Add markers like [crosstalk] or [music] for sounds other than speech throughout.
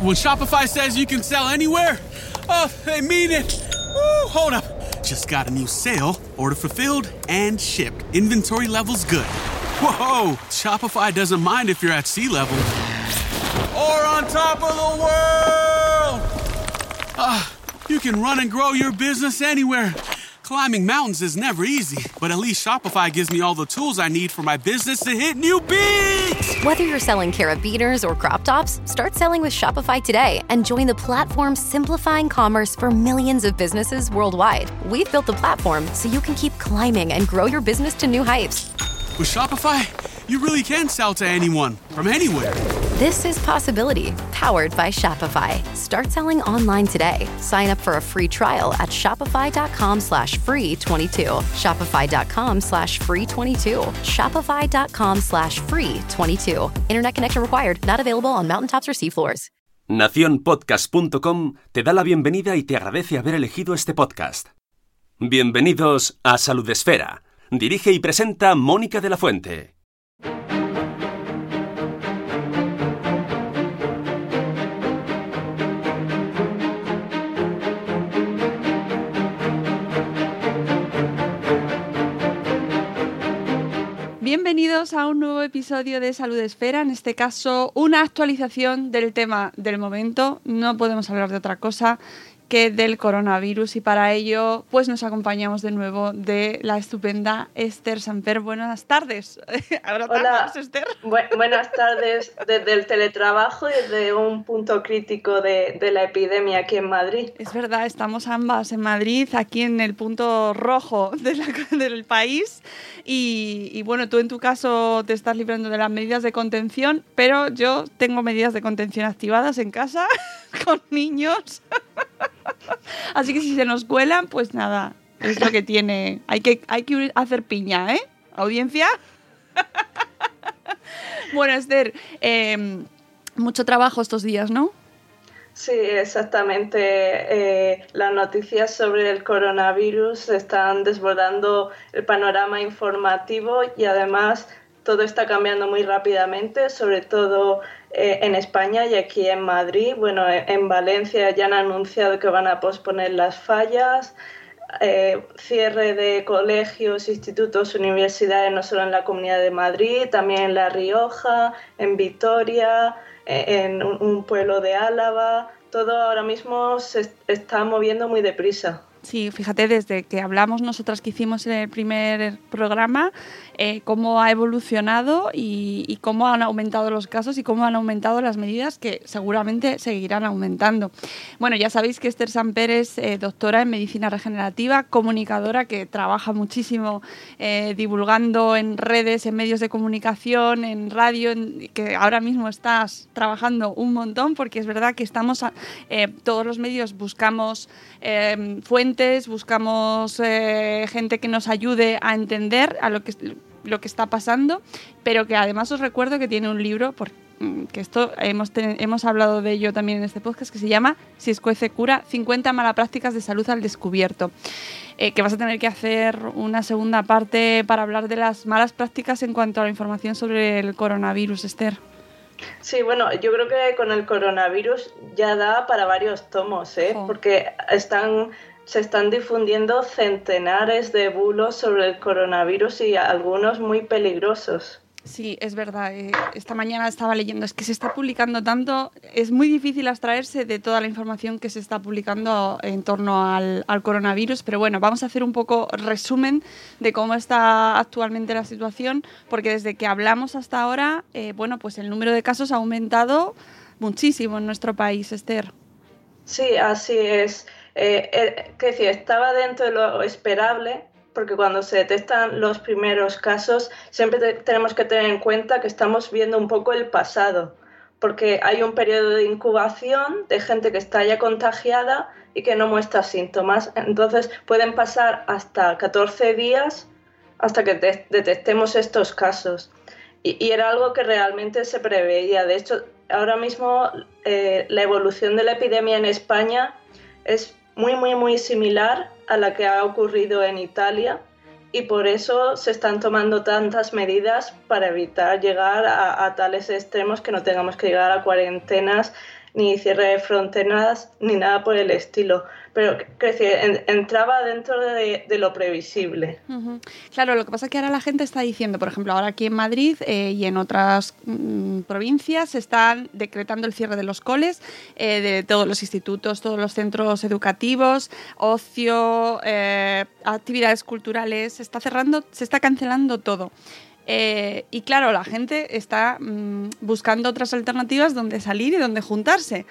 When Shopify says you can sell anywhere, oh, they mean it. Woo, hold up. Just got a new sale. Order fulfilled and shipped. Inventory levels good. Whoa, Shopify doesn't mind if you're at sea level. Or on top of the world. Ah, you can run and grow your business anywhere. Climbing mountains is never easy, but at least Shopify gives me all the tools I need for my business to hit new peaks. Whether you're selling carabiners or crop tops, start selling with Shopify today and join the platform simplifying commerce for millions of businesses worldwide. We've built the platform so you can keep climbing and grow your business to new heights. With Shopify, you really can sell to anyone from anywhere. This is Possibility, powered by Shopify. Start selling online today. Sign up for a free trial at shopify.com slash free 22. Shopify.com slash free 22. Shopify.com slash free 22. Internet connection required. Not available on mountaintops or seafloors. Naciónpodcast.com te da la bienvenida y te agradece haber elegido este podcast. Bienvenidos a Salud Esfera. Dirige y presenta Mónica de la Fuente. Bienvenidos a un nuevo episodio de Salud Esfera, en este caso una actualización del tema del momento, no podemos hablar de otra cosa que del coronavirus y para ello pues nos acompañamos de nuevo de la estupenda Esther Samper. Buenas tardes. [laughs] Ahora Hola, Esther. buenas tardes desde el teletrabajo y desde un punto crítico de, de, la epidemia aquí en Madrid. Es verdad, estamos ambas en Madrid, aquí en el punto rojo de la, del país y, y bueno, tú en tu caso te estás librando de las medidas de contención, pero yo tengo medidas de contención activadas en casa [laughs] con niños. [laughs] Así que si se nos cuelan, pues nada, es lo que tiene. Hay que, hay que hacer piña, ¿eh? Audiencia. [laughs] bueno, Esther, em, mucho trabajo estos días, ¿no? Sí, exactamente. Eh, las noticias sobre el coronavirus están desbordando el panorama informativo y además todo está cambiando muy rápidamente, sobre todo eh, en España y aquí en Madrid. Bueno, eh, en Valencia ya han anunciado que van a posponer las fallas. Eh, cierre de colegios, institutos, universidades, no solo en la Comunidad de Madrid, también en La Rioja, en Vitoria, en un pueblo de Álava. Todo ahora mismo se está moviendo muy deprisa. Sí, fíjate, desde que hablamos nosotras que hicimos en el primer programa, eh, cómo ha evolucionado y, cómo han aumentado los casos y cómo han aumentado las medidas que seguramente seguirán aumentando. Bueno, ya sabéis que Esther Samper es eh, doctora en medicina regenerativa, comunicadora que trabaja muchísimo eh, divulgando en redes, en medios de comunicación, en radio, que ahora mismo estás trabajando un montón porque es verdad que estamos, todos los medios buscamos fuentes buscamos eh, gente que nos ayude a entender a lo que, lo que está pasando, pero que además os recuerdo que tiene un libro, porque mm, que esto hemos, hemos hablado de ello también en este podcast, que se llama Si escuece cura, 50 malas prácticas de salud al descubierto. Eh, que vas a tener que hacer una segunda parte para hablar de las malas prácticas en cuanto a la información sobre el coronavirus, Esther. Sí, bueno, yo creo que con el coronavirus ya da para varios tomos, ¿eh? porque están se están difundiendo centenares de bulos sobre el coronavirus y algunos muy peligrosos. Sí, es verdad. Eh, esta mañana estaba leyendo, es que se está publicando tanto, es muy difícil abstraerse de toda la información que se está publicando en torno al, coronavirus, pero bueno, vamos a hacer un poco resumen de cómo está actualmente la situación, porque desde que hablamos hasta ahora, eh, bueno, pues el número de casos ha aumentado muchísimo en nuestro país, Esther. Sí, así es eh, eh decir, estaba dentro de lo esperable, porque cuando se detectan los primeros casos, siempre tenemos que tener en cuenta que estamos viendo un poco el pasado, porque hay un periodo de incubación de gente que está ya contagiada y que no muestra síntomas. Entonces pueden pasar hasta 14 días hasta que detectemos estos casos. Y, era algo que realmente se preveía. De hecho, ahora mismo eh, la evolución de la epidemia en España es muy, muy, muy similar a la que ha ocurrido en Italia y por eso se están tomando tantas medidas para evitar llegar a, tales extremos que no tengamos que llegar a cuarentenas ni cierre de fronteras ni nada por el estilo pero que entraba dentro de, lo previsible. Claro, lo que pasa es que ahora la gente está diciendo, por ejemplo, ahora aquí en Madrid eh, y en otras mm, provincias se están decretando el cierre de los coles, eh, de todos los institutos, todos los centros educativos, ocio, eh, actividades culturales, se está cerrando, se está cancelando todo. y claro, la gente está mm, buscando otras alternativas donde salir y donde juntarse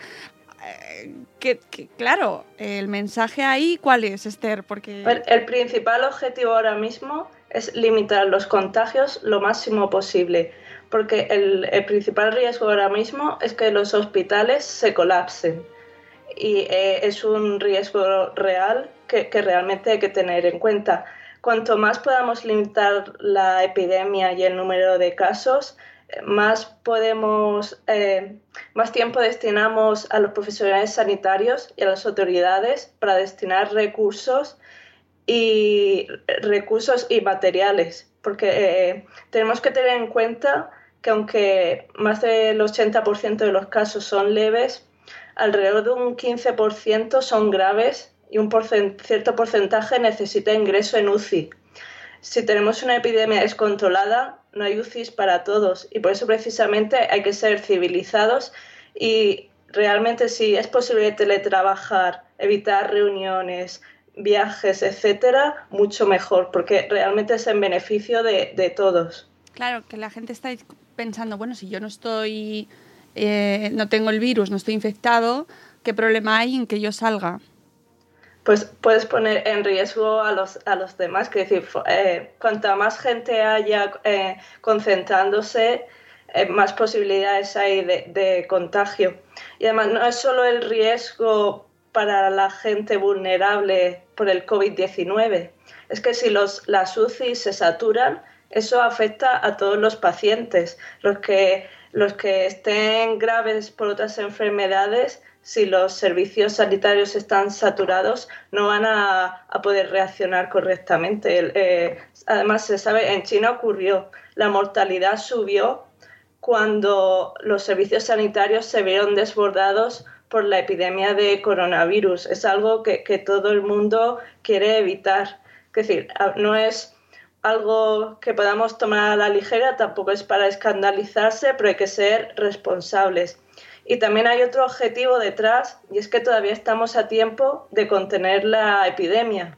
claro, el mensaje ahí, ¿cuál es, Esther? Porque... El principal objetivo ahora mismo es limitar los contagios lo máximo posible, porque el, principal riesgo ahora mismo es que los hospitales se colapsen. Y eh, es un riesgo real que realmente hay que tener en cuenta. Cuanto más podamos limitar la epidemia y el número de casos, más podemos, eh, más tiempo destinamos a los profesionales sanitarios y a las autoridades para destinar recursos y recursos y materiales, porque eh, tenemos que tener en cuenta que aunque más del 80% de los casos son leves, alrededor de un 15% son graves y un cierto porcentaje necesita ingreso en UCI. Si tenemos una epidemia descontrolada, no hay UCIs para todos y por eso precisamente hay que ser civilizados y realmente si es posible teletrabajar, evitar reuniones, viajes, etcétera, mucho mejor, porque realmente es en beneficio de, todos. Claro, que la gente está pensando, bueno, si yo no estoy, eh, no tengo el virus, no estoy infectado, ¿qué problema hay en que yo salga? Pues puedes poner en riesgo a los, a los demás. Es decir, eh, cuanta más gente haya eh, concentrándose, eh, más posibilidades hay de, contagio. Y además no es solo el riesgo para la gente vulnerable por el COVID-19, es que si los, las UCI se saturan, eso afecta a todos los pacientes. Los que, los que estén graves por otras enfermedades si los servicios sanitarios están saturados, no van a, poder reaccionar correctamente. Eh, además, se sabe, en China ocurrió, la mortalidad subió cuando los servicios sanitarios se vieron desbordados por la epidemia de coronavirus. Es algo que, que todo el mundo quiere evitar. Es decir, no es algo que podamos tomar a la ligera, tampoco es para escandalizarse, pero hay que ser responsables. Y también hay otro objetivo detrás, y es que todavía estamos a tiempo de contener la epidemia.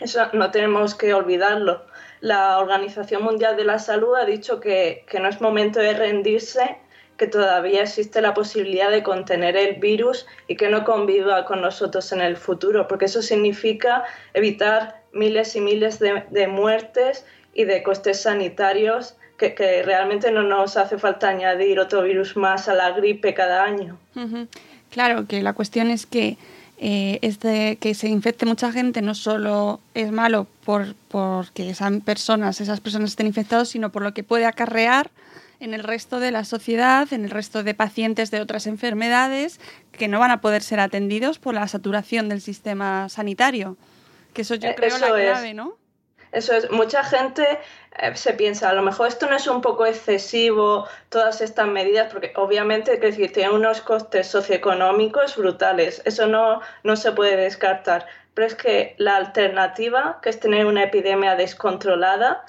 Eso no tenemos que olvidarlo. La Organización Mundial de la Salud ha dicho que, no es momento de rendirse, que todavía existe la posibilidad de contener el virus y que no conviva con nosotros en el futuro, porque eso significa evitar miles y miles de muertes y de costes sanitarios que, realmente no nos hace falta añadir otro virus más a la gripe cada año. Claro, que la cuestión es que eh, este, que se infecte mucha gente no solo es malo por porque esas personas, esas personas estén infectadas, sino por lo que puede acarrear en el resto de la sociedad, en el resto de pacientes de otras enfermedades que no van a poder ser atendidos por la saturación del sistema sanitario. Que eso yo eh, creo la clave, ¿no? Eso es, mucha gente eh, se piensa, a lo mejor esto no es un poco excesivo, todas estas medidas, porque obviamente que decir, tiene unos costes socioeconómicos brutales, eso no, no se puede descartar, pero es que la alternativa, que es tener una epidemia descontrolada,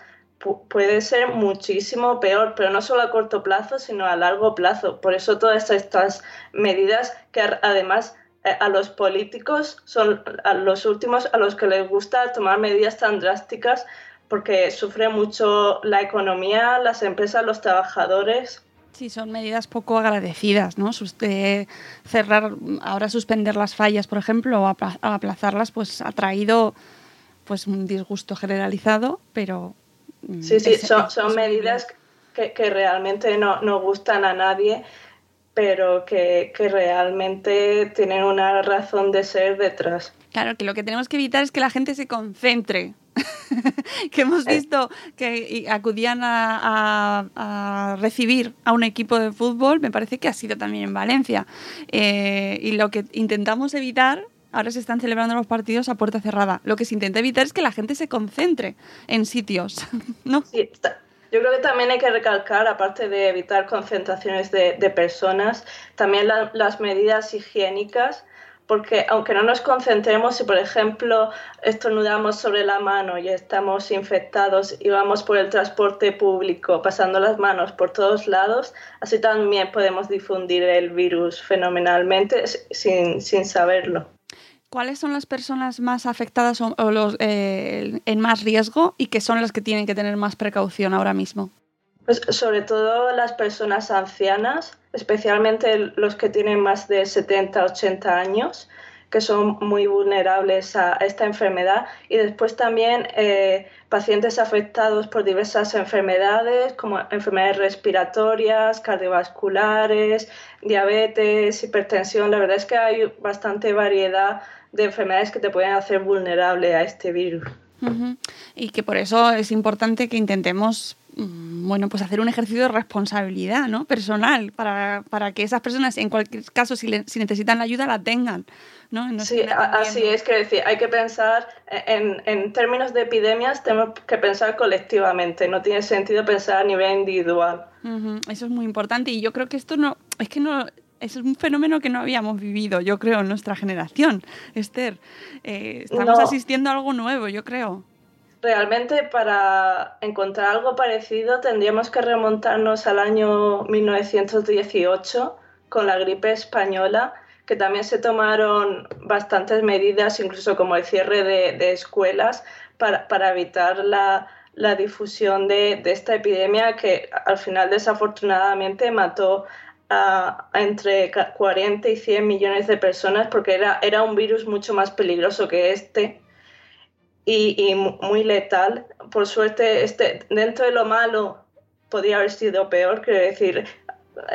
puede ser muchísimo peor, pero no solo a corto plazo, sino a largo plazo. Por eso todas estas medidas que además a los políticos son a los últimos a los que les gusta tomar medidas tan drásticas porque sufre mucho la economía, las empresas, los trabajadores. Sí, son medidas poco agradecidas, ¿no? cerrar, ahora suspender las fallas, por ejemplo, o aplazarlas, pues ha traído pues un disgusto generalizado, pero... Mm, sí, sí, son, son medidas que, que realmente no, no gustan a nadie pero que, que realmente tienen una razón de ser detrás. Claro, que lo que tenemos que evitar es que la gente se concentre. [laughs] que hemos Eh. visto que acudían a, a- a recibir a un equipo de fútbol, me parece que ha sido también en Valencia. Eh, y lo que intentamos evitar, ahora se están celebrando los partidos a puerta cerrada, lo que se intenta evitar es que la gente se concentre en sitios, [laughs] ¿no? Sí, está- Yo creo que también hay que recalcar, aparte de evitar concentraciones de, personas, también la- las medidas higiénicas, porque aunque no nos concentremos, si por ejemplo estornudamos sobre la mano y estamos infectados y vamos por el transporte público pasando las manos por todos lados, así también podemos difundir el virus fenomenalmente sin, sin saberlo. ¿Cuáles son las personas más afectadas o, los eh, en más riesgo y que son las que tienen que tener más precaución ahora mismo? Pues sobre todo las personas ancianas, especialmente los que tienen más de 70, 80 años, que son muy vulnerables a esta enfermedad. Y después también eh, pacientes afectados por diversas enfermedades, como enfermedades respiratorias, cardiovasculares, diabetes, hipertensión. La verdad es que hay bastante variedad de enfermedades que te pueden hacer vulnerable a este virus. Y que por eso es importante que intentemos, bueno, pues hacer un ejercicio de responsabilidad, ¿no? Personal, para, para que esas personas, en cualquier caso, si, le- si necesitan la ayuda, la tengan, ¿no? No Sí, así es, quiero decir, hay que pensar en, en términos de epidemias, tenemos que pensar colectivamente, no tiene sentido pensar a nivel individual. Eso es muy importante y yo creo que esto no, es que no, es un fenómeno que no habíamos vivido, yo creo, en nuestra generación, Esther. Eh, estamos No. asistiendo a algo nuevo, yo creo. Realmente para encontrar algo parecido tendríamos que remontarnos al año 1918 con la gripe española, que también se tomaron bastantes medidas, incluso como el cierre de, escuelas, para, para evitar la, la difusión de, esta epidemia que al final desafortunadamente mató a, a entre ca- 40 y 100 millones de personas porque era, era un virus mucho más peligroso que este y, y mu- muy letal. Por suerte, este, dentro de lo malo, podría haber sido peor, quiero decir,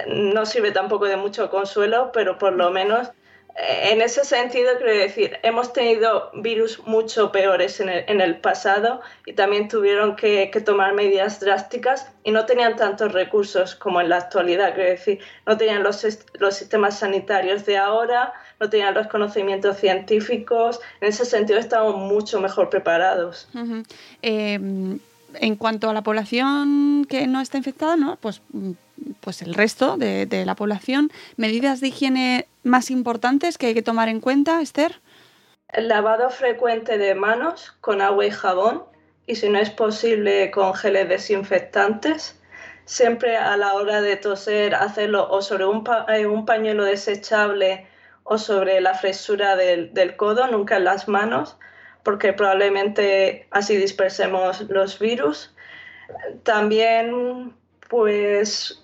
no sirve tampoco de mucho consuelo, pero por lo menos en ese sentido, quiero decir, hemos tenido virus mucho peores en el, en el pasado y también tuvieron que, tomar medidas drásticas y no tenían tantos recursos como en la actualidad, quiero decir, no tenían los, los sistemas sanitarios de ahora, no tenían los conocimientos científicos, en ese sentido estamos mucho mejor preparados. Eh, en cuanto a la población que no está infectada, ¿no? Pues, mm, pues el resto de, la población, medidas de higiene más importantes que hay que tomar en cuenta, Esther. El lavado frecuente de manos con agua y jabón y si no es posible con geles desinfectantes. Siempre a la hora de toser hacerlo o sobre un, eh, pañuelo desechable o sobre la fresura del, del codo, nunca en las manos, porque probablemente así dispersemos los virus. También, pues,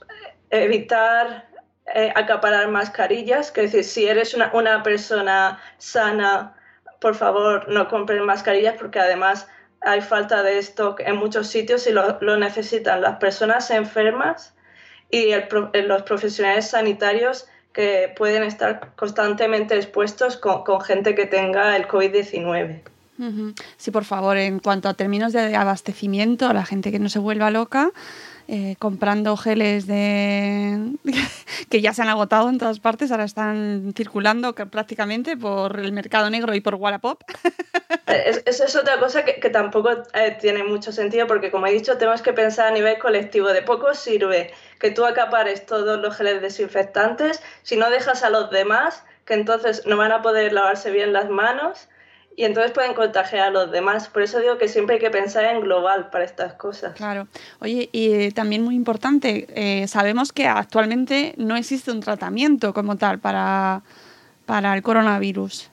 evitar eh, acaparar mascarillas, que es decir, si eres una, una persona sana, por favor no compren mascarillas porque además hay falta de stock en muchos sitios y lo, lo necesitan las personas enfermas y el eh, los profesionales sanitarios que pueden estar constantemente expuestos con, con gente que tenga el COVID-19. Ujú. Sí, por favor, en cuanto a términos de abastecimiento, la gente que no se vuelva loca, eh, comprando geles de [laughs] que ya se han agotado en todas partes, ahora están circulando que- prácticamente por el mercado negro y por Wallapop. Eh, es- Esa es otra cosa que, que tampoco eh, tiene mucho sentido porque, como he dicho, tenemos que pensar a nivel colectivo. De poco sirve que tú acapares todos los geles desinfectantes si no dejas a los demás, que entonces no van a poder lavarse bien las manos y entonces pueden contagiar a los demás. Por eso digo que siempre hay que pensar en global para estas cosas. Claro. Oye, y eh, también muy importante, eh, sabemos que actualmente no existe un tratamiento como tal para, para el coronavirus.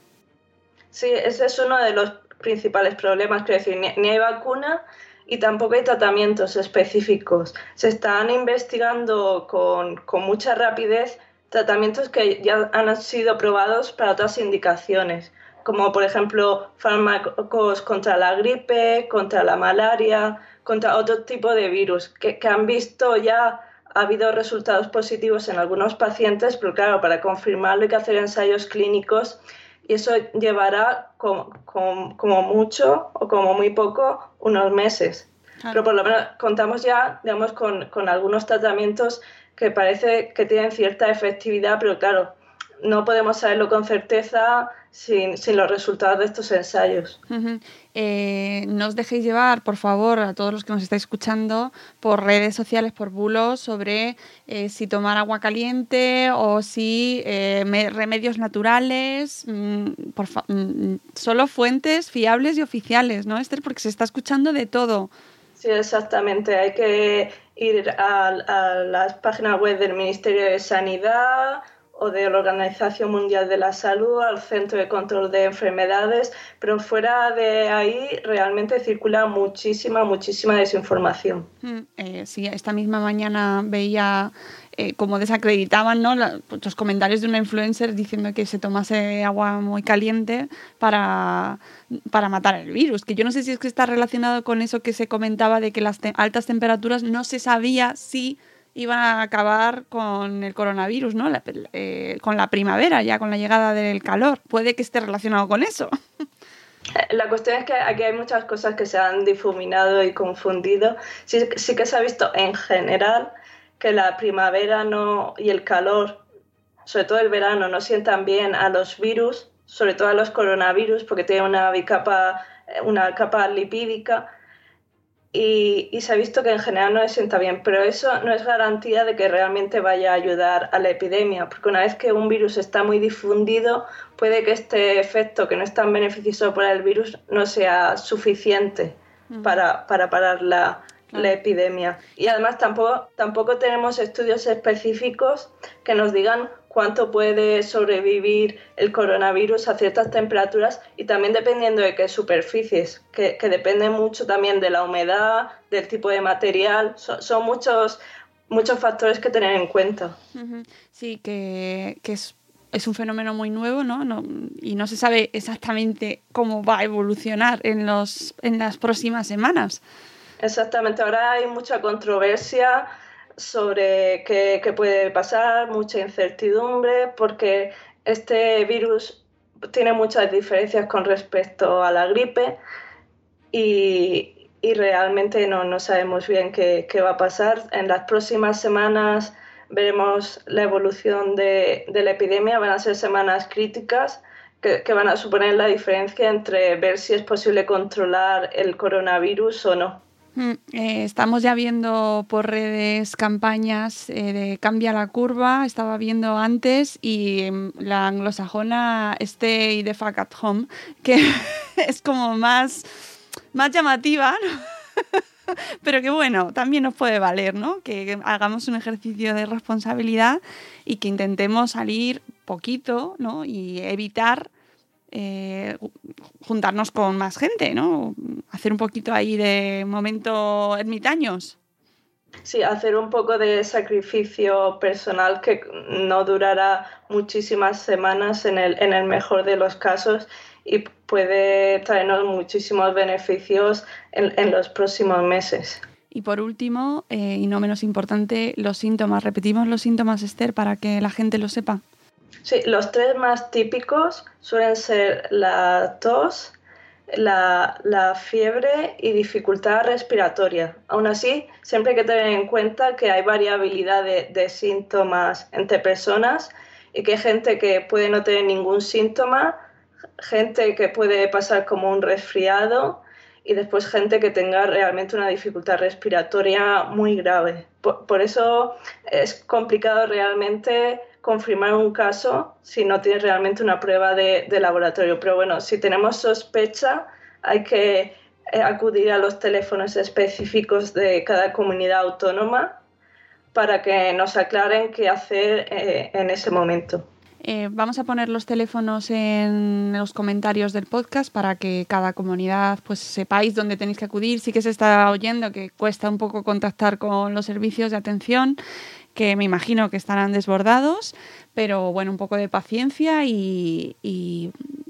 Sí, ese es uno de los principales problemas, quiero decir, ni, ni hay vacuna y tampoco hay tratamientos específicos. Se están investigando con, con mucha rapidez tratamientos que ya han sido probados para otras indicaciones, como por ejemplo fármacos contra la gripe, contra la malaria, contra otro tipo de virus, que, que han visto ya ha habido resultados positivos en algunos pacientes, pero claro, para confirmarlo hay que hacer ensayos clínicos y eso llevará como, como, mucho o como muy poco unos meses. Pero por lo menos contamos ya, digamos, con, con algunos tratamientos que parece que tienen cierta efectividad, pero claro, no podemos saberlo con certeza sin, los resultados de estos ensayos. Eh, no os dejéis llevar, por favor, a todos los que nos estáis escuchando, por redes sociales, por bulos sobre eh, si tomar agua caliente o si eh, remedios naturales, mm, por mm, solo fuentes fiables y oficiales, ¿no, Esther? Porque se está escuchando de todo. Sí, exactamente. Hay que ir a, a las páginas web del Ministerio de Sanidad o de la Organización Mundial de la Salud, al Centro de Control de Enfermedades, pero fuera de ahí realmente circula muchísima, muchísima desinformación. Mm, eh, sí, esta misma mañana veía eh, como desacreditaban ¿no? Pues, los comentarios de una influencer diciendo que se tomase agua muy caliente para, para matar el virus, que yo no sé si es que está relacionado con eso que se comentaba de que las altas temperaturas no se sabía si iban a acabar con el coronavirus, ¿no? Eh, con la primavera, ya con la llegada del calor. Puede que esté relacionado con eso. La cuestión es que aquí hay muchas cosas que se han difuminado y confundido. Sí, sí que se ha visto en general que la primavera no, y el calor, sobre todo el verano, no sientan bien a los virus, sobre todo a los coronavirus, porque tienen una capa, una capa lipídica y, se ha visto que en general no le sienta bien, pero eso no es garantía de que realmente vaya a ayudar a la epidemia, porque una vez que un virus está muy difundido, puede que este efecto que no es tan beneficioso para el virus no sea suficiente mm. para, para parar la, la epidemia. Y además tampoco, tampoco tenemos estudios específicos que nos digan cuánto puede sobrevivir el coronavirus a ciertas temperaturas y también dependiendo de qué superficies, que, depende mucho también de la humedad, del tipo de material, son, muchos, muchos factores que tener en cuenta. Sí, que, es, es, un fenómeno muy nuevo ¿no? ¿no? y no se sabe exactamente cómo va a evolucionar en, los, en las próximas semanas. Exactamente, ahora hay mucha controversia sobre qué, puede pasar, mucha incertidumbre, porque este virus tiene muchas diferencias con respecto a la gripe y, realmente no, sabemos bien qué, va a pasar. En las próximas semanas veremos la evolución de, la epidemia, van a ser semanas críticas que, que, van a suponer la diferencia entre ver si es posible controlar el coronavirus o no. Mm, eh, estamos ya viendo por redes campañas eh, de cambia la curva, estaba viendo antes y mm, la anglosajona Stay the fuck at home, que [laughs] es como más, más llamativa, [laughs] pero que bueno, también nos puede valer, ¿no? Que hagamos un ejercicio de responsabilidad y que intentemos salir poquito, ¿no? Y evitar eh, juntarnos con más gente, ¿no? Hacer un poquito ahí de momento ermitaños. Sí, hacer un poco de sacrificio personal que no durará muchísimas semanas en el, en el mejor de los casos y puede traernos muchísimos beneficios en, los próximos meses. Y por último, eh, y no menos importante, los síntomas. Repetimos los síntomas, Esther, para que la gente lo sepa. Sí, los tres más típicos suelen ser la tos, la, fiebre y dificultad respiratoria. Aún así, siempre hay que tener en cuenta que hay variabilidad de, síntomas entre personas y que hay gente que puede no tener ningún síntoma, gente que puede pasar como un resfriado y después gente que tenga realmente una dificultad respiratoria muy grave. por eso es complicado realmente confirmar un caso si no tienes realmente una prueba de, laboratorio. Pero bueno, si tenemos sospecha, hay que eh, acudir a los teléfonos específicos de cada comunidad autónoma para que nos aclaren qué hacer eh, en ese momento. Eh, vamos a poner los teléfonos en los comentarios del podcast para que cada comunidad pues sepáis dónde tenéis que acudir. Sí que se está oyendo que cuesta un poco contactar con los servicios de atención que me imagino que estarán desbordados, pero bueno, un poco de paciencia y,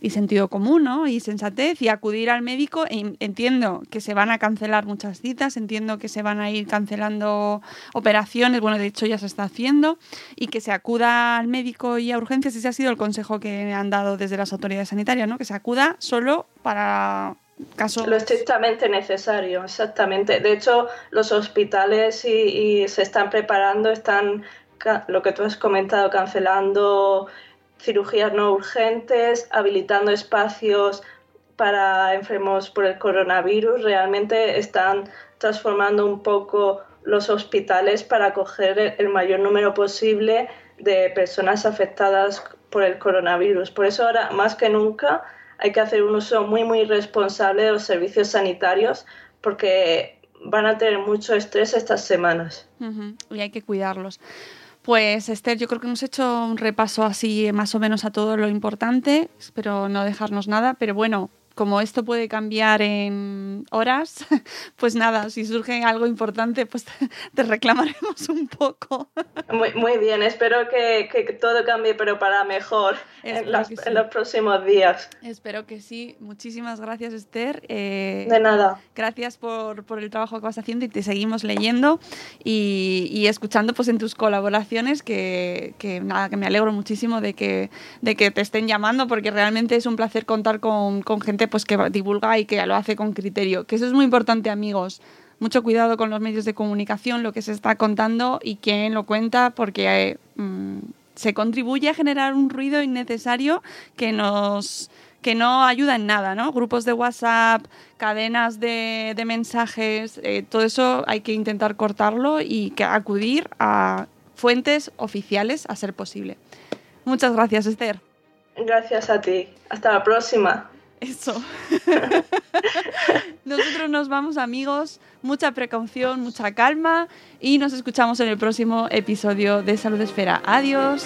sentido común, ¿no? Y sensatez y acudir al médico. Entiendo que se van a cancelar muchas citas, entiendo que se van a ir cancelando operaciones, bueno, de hecho ya se está haciendo, y que se acuda al médico y a urgencias. Ese ha sido el consejo que han dado desde las autoridades sanitarias, ¿no? Que se acuda solo para lo estrictamente necesario, exactamente. De hecho, los hospitales y, se están preparando, están, lo que tú has comentado, cancelando cirugías no urgentes, habilitando espacios para enfermos por el coronavirus. Realmente están transformando un poco los hospitales para acoger el mayor número posible de personas afectadas por el coronavirus. Por eso ahora, más que nunca, hay que hacer un uso muy, muy responsable de los servicios sanitarios porque van a tener mucho estrés estas semanas. Y hay que cuidarlos. Pues Esther, yo creo que hemos hecho un repaso así más o menos a todo lo importante, espero no dejarnos nada, pero bueno, como esto puede cambiar en horas, [laughs] pues nada, si surge algo importante, pues [laughs] te reclamaremos un poco. [laughs] Muy, muy bien, espero que, que, todo cambie, pero para mejor en, en, los próximos días. Espero que sí. Muchísimas gracias, Esther. Eh, de nada. Gracias por, por, el trabajo que vas haciendo y te seguimos leyendo y, y escuchando pues, en tus colaboraciones, que, que, nada, que me alegro muchísimo de que, de que te estén llamando, porque realmente es un placer contar con, con gente pues que divulga y que lo hace con criterio. Que eso es muy importante, amigos. Mucho cuidado con los medios de comunicación, lo que se está contando y quién lo cuenta, porque mm, se contribuye a generar un ruido innecesario que nos que no ayuda en nada, ¿no? Grupos de WhatsApp, cadenas de, mensajes, eh, todo eso hay que intentar cortarlo y acudir a fuentes oficiales a ser posible. Muchas gracias, Esther. Gracias a ti. Hasta la próxima. Eso. [laughs] Nosotros nos vamos, amigos. Mucha precaución, mucha calma y nos escuchamos en el próximo episodio de Salud Esfera. Adiós.